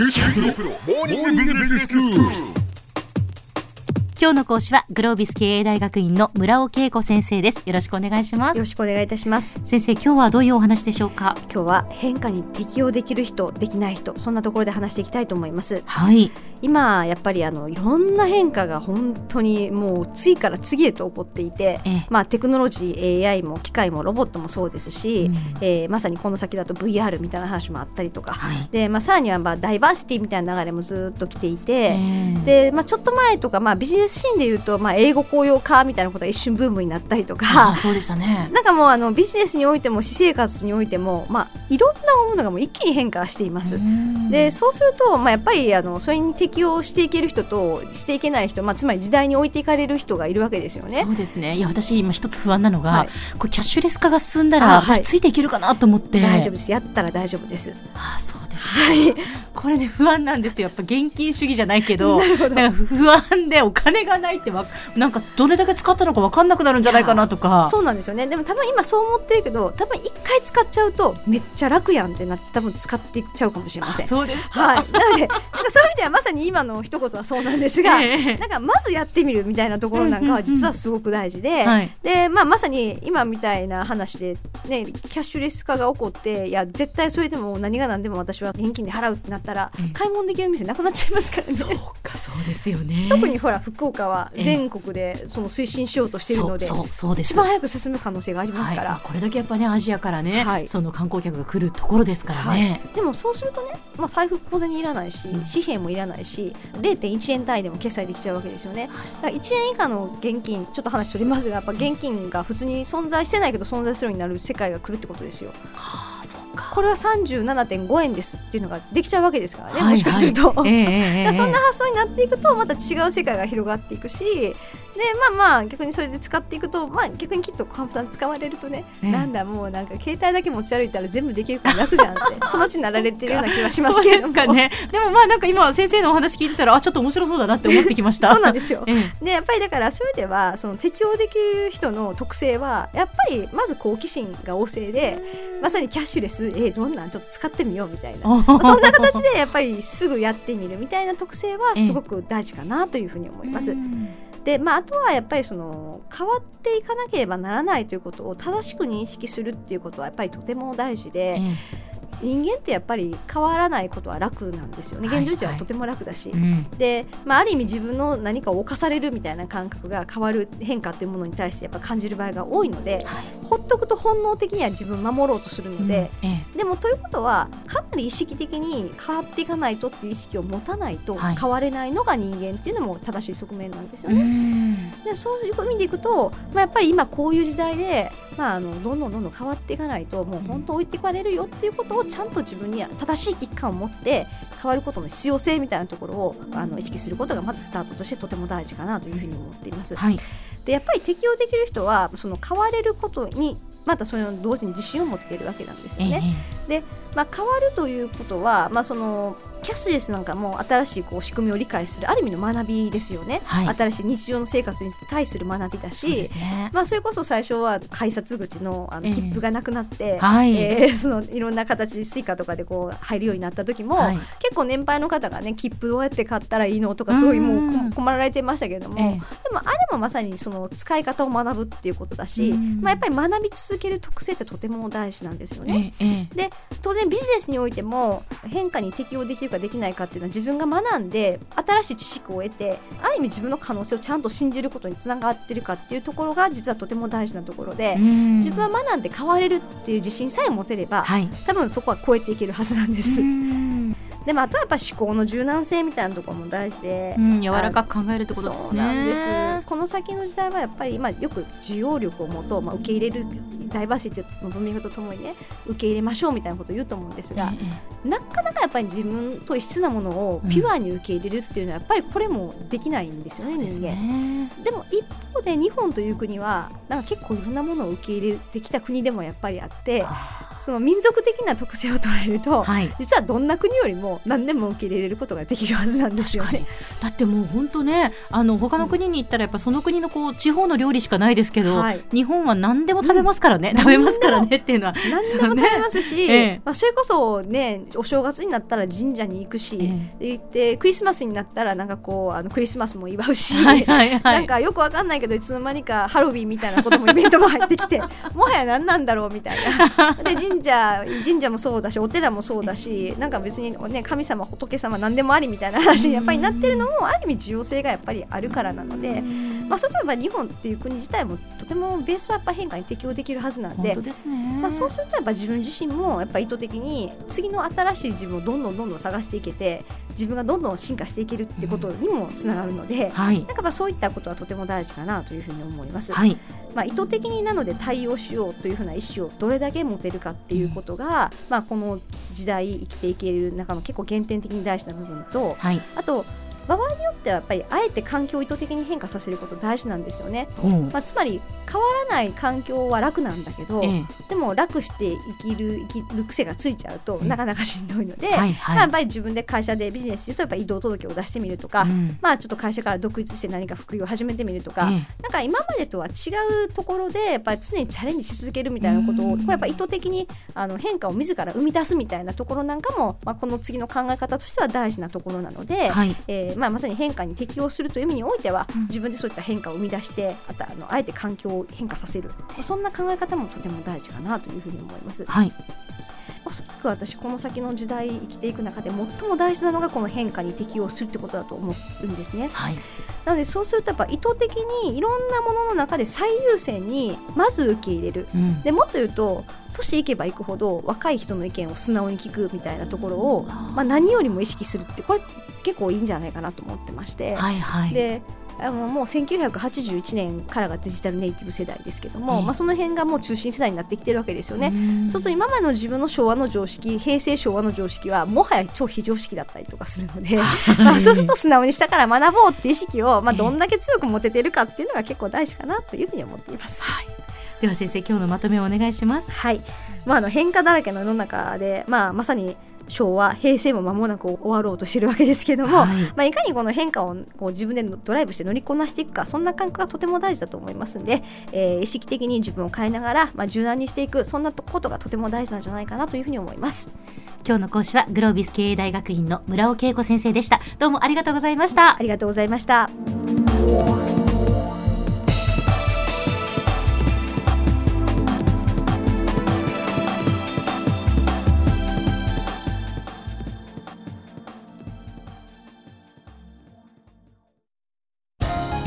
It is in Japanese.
今日の講師はグロービス経営大学院の村尾恵子先生です。よろしくお願いします。よろしくお願いいたします。先生今日はどういうお話でしょうか？今日は変化に適応できる人できない人そんなところで話していきたいと思います。はい今やっぱりあのいろんな変化が本当にもう次から次へと起こっていてええ。まあテクノロジー AI も機械もロボットもそうですし、うん。えーまさにこの先だと VR みたいな話もあったりとか、はい。でまあ、さらにはまあダイバーシティみたいな流れもずっと来ていて、ええ。でまあ、ちょっと前とか、まあ、ビジネスシーンでいうと、まあ、英語公用化みたいなことが一瞬ブームになったりとあかそうでしたね。なんかもうあのビジネスにおいても私生活においても、まあ、いろんなものがもう一気に変化しています。うん。でそうすると、まあ、やっぱりあのそれに適応していける人としていけない人、まあ、つまり時代に置いていかれる人がいるわけですよね。そ。うですね。いや私今一つ不安なのが、はい。これキャッシュレス化が進んだあらはい。私ついていけるかなと思って、大丈夫です。やったら大丈夫です。あそうですね、これね不安なんですよ。やっぱ現金主義じゃないけどなんか不安でお金がないってわなんかどれだけ使ったのか分かんなくなるんじゃないかなとか。そうなんですよね。でも多分今そう思ってるけど多分一回使っちゃうとめっちゃ楽やんってなって多分使っていっちゃうかもしれません。あそうですか、はい、なのでなんかそういう意味ではまさに今の一言はそうなんですが、ええ。なんかまずやってみるみたいなところなんかは実はすごく大事で、はい。でまあ、まさに今みたいな話で、ね、キャッシュレス化が起こっていや絶対それでも何が何でも私は現金で払うってなったら、ええ買い物できる店なくなっちゃいますからね。そうかそうですよね。特にほら福岡はええ全国でその推進しようとしているので、そうそうそうです。一番早く進む可能性がありますから、はい。まあこれだけやっぱねアジアからね、はい。その観光客が来るところですからね、でもそうするとね、まあ、財布小銭いらないし紙幣もいらないし0.1円単位でも決済できちゃうわけですよね。だから1円以下の現金ちょっと話取りますがやっぱ現金が普通に存在してないけど存在するようになる世界が来るってことですよ。はあこれは37.5円ですっていうのができちゃうわけですからね、はいもしかすると。ええええええだからそんな発想になっていくとまた違う世界が広がっていくしでまあまあ逆にそれで使っていくと、まあ、逆にきっとカンさん使われるとね、ええ。なんだもうなんか携帯だけ持ち歩いたら全部できるから楽じゃんって そのうちになられてるような気がしますけれどね。でもまあなんか今先生のお話聞いてたらあちょっと面白そうだなって思ってきました。そうなんですよ。ええ。でやっぱりだからそういう意味ではその適応できる人の特性はやっぱりまず好奇心が旺盛でまさにキャッシュレスえーどんなんちょっと使ってみようみたいな。まあそんな形でやっぱりすぐやってみるみたいな特性はすごく大事かなというふうに思います。うんで、まあ、あとはやっぱりその変わっていかなければならないということを正しく認識するっていうことはやっぱりとても大事で、え人間ってやっぱり変わらないことは楽なんですよね。はい現状時はとても楽だし。えうん。で、まあ、ある意味自分の何かを犯されるみたいな感覚が変わる変化っていうものに対してやっぱ感じる場合が多いのではい。ほっとくと本能的には自分を守ろうとするので、うん。えでもということはかなり意識的に変わっていかないとっていう意識を持たないとはい。変われないのが人間っていうのも正しい側面なんですよえね。うん。でそういう意味でいくと、まあ、やっぱり今こういう時代で、まあ、あのどんどんどんどん変わっていかないともう本当置いていかれるよっていうことをちゃんと自分には正しい危機感を持って変わることの必要性みたいなところをあの意識することがまずスタートとしてとても大事かなというふうに思っています。はいでやっぱり適応できる人はその変われることにまたそれを同時に自信を持っているわけなんですよえね。えまあ、変わるということは、まあ、そのキャッシュレスなんかも新しいこう仕組みを理解するある意味の学びですよね、はい。新しい日常の生活に対する学びだしすね。まあ、それこそ最初は改札口のあのええ。切符がなくなって、はい。えー そのいろんな形 Suica とかでこう入るようになった時も、はい。結構年配の方がね切符どうやって買ったらいいのとかすごいもう困られてましたけれども、ええ。でもあれもまさにその使い方を学ぶっていうことだし、うん。まあ、やっぱり学び続ける特性ってとても大事なんですよね。ええええ。で当然ビジネスにおいても変化に適応できるかできないかっていうのは自分が学んで新しい知識を得てある意味自分の可能性をちゃんと信じることにつながってるかっていうところが実はとても大事なところで、うん。自分は学んで変われるっていう自信さえ持てれば、はい。多分そこは超えていけるはずなんです。うん。でもあとはやっぱ思考の柔軟性みたいなところも大事で、うん柔らかく考えるってことですね。そうなんです。この先の時代はやっぱり、まあ、よく需要力を持とう、まあ、受け入れるダイバーシティの文脈とともにね受け入れましょうみたいなことを言うと思うんですが、ええなかなかやっぱり自分と異質なものをピュアに受け入れるっていうのはやっぱりこれもできないんですよね、人間。ねでも一方で日本という国はなんか結構いろんなものを受け入れてきた国でもやっぱりあってあその民族的な特性を捉えると、はい。実はどんな国よりも何でも受け入れることができるはずなんですよね。だってもう本当ねあの他の国に行ったらやっぱその国のこう地方の料理しかないですけど、はい。日本は何でも食べますからね、うん。食べますからねっていうのは。何でも食べますし、ええ。まあ、それこそねお正月になったら神社に行くし、えで行ってクリスマスになったらなんかこうあのクリスマスも祝うし、はいはいはなんいかよくわかんないけどいつの間にかハロウィンみたいなこともイベントも入ってきて もはや何なんだろうみたいな。で 神社神社もそうだしお寺もそうだしなんか別に、ね、神様仏様何でもありみたいな話にやっぱりなってるのもある意味重要性がやっぱりあるからなので、まあ、そうすれば日本っていう国自体もとてもベースはやっぱ変化に適応できるはずなんで本当。ですね、まあ、そうするとやっぱ自分自身もやっぱ意図的に次の新しい自分をどんどんどんどん探していけて自分がどんどん進化していけるってことにもつながるので、はい。なんかまあそういったことはとても大事かなというふうに思います。はいまあ、意図的になので対応しようというふうな意思をどれだけ持てるかっていうことが、まあ、この時代生きていける中の結構原点的に大事な部分とはい。あと場合によってはやっぱりあえて環境を意図的に変化させること大事なんですよね。ほうまあ、つまり変わらない環境は楽なんだけど、えでも楽して生きる生きる癖がついちゃうと、うん。なかなかしんどいので、えはい。まあ、やはいっぱり自分で会社でビジネスするとやっぱり移動届を出してみるとか、うん。まあちょっと会社から独立して何か副業を始めてみるとか、えなんか今までとは違うところでやっぱり常にチャレンジし続けるみたいなことを、うん。これやっぱ意図的にあの変化を自ら生み出すみたいなところなんかも、まあ、この次の考え方としては大事なところなので、えはい。えーまあ、まさに変化に適応するという意味においては、うん自分でそういった変化を生み出してあとあのあえて環境を変化させるそんな考え方もとても大事かなというふうに思います。はいおそらく私この先の時代生きていく中で最も大事なのがこの変化に適応するってことだと思うんですね。はいなのでそうするとやっぱ意図的にいろんなものの中で最優先にまず受け入れる。うんでもっと言うと年いけばいくほど若い人の意見を素直に聞くみたいなところを、まあ、何よりも意識するってこれ結構いいんじゃないかなと思ってまして、はいはい。であのもう1981年からがデジタルネイティブ世代ですけども、ええ。まあ、その辺がもう中心世代になってきてるわけですよね。うん。そうすると今までの自分の昭和の常識平成昭和の常識はもはや超非常識だったりとかするので、まあ、そうすると素直にしたから学ぼうって意識を、まあ、ええどんだけ強く持ててるかっていうのが結構大事かなというふうに思っています。はいでは先生今日のまとめをお願いします。はい。まあ、あの変化だらけの世の中で、まあ、まさに昭和平成も間もなく終わろうとしてるわけですけども、はい。まあ、いかにこの変化をこう自分でドライブして乗りこなしていくかそんな感覚がとても大事だと思いますんで、えー意識的に自分を変えながら、まあ、柔軟にしていくそんなことがとても大事なんじゃないかなというふうに思います。今日の講師はグロービス経営大学院の村尾恵子先生でした。どうもありがとうございました。ありがとうございました。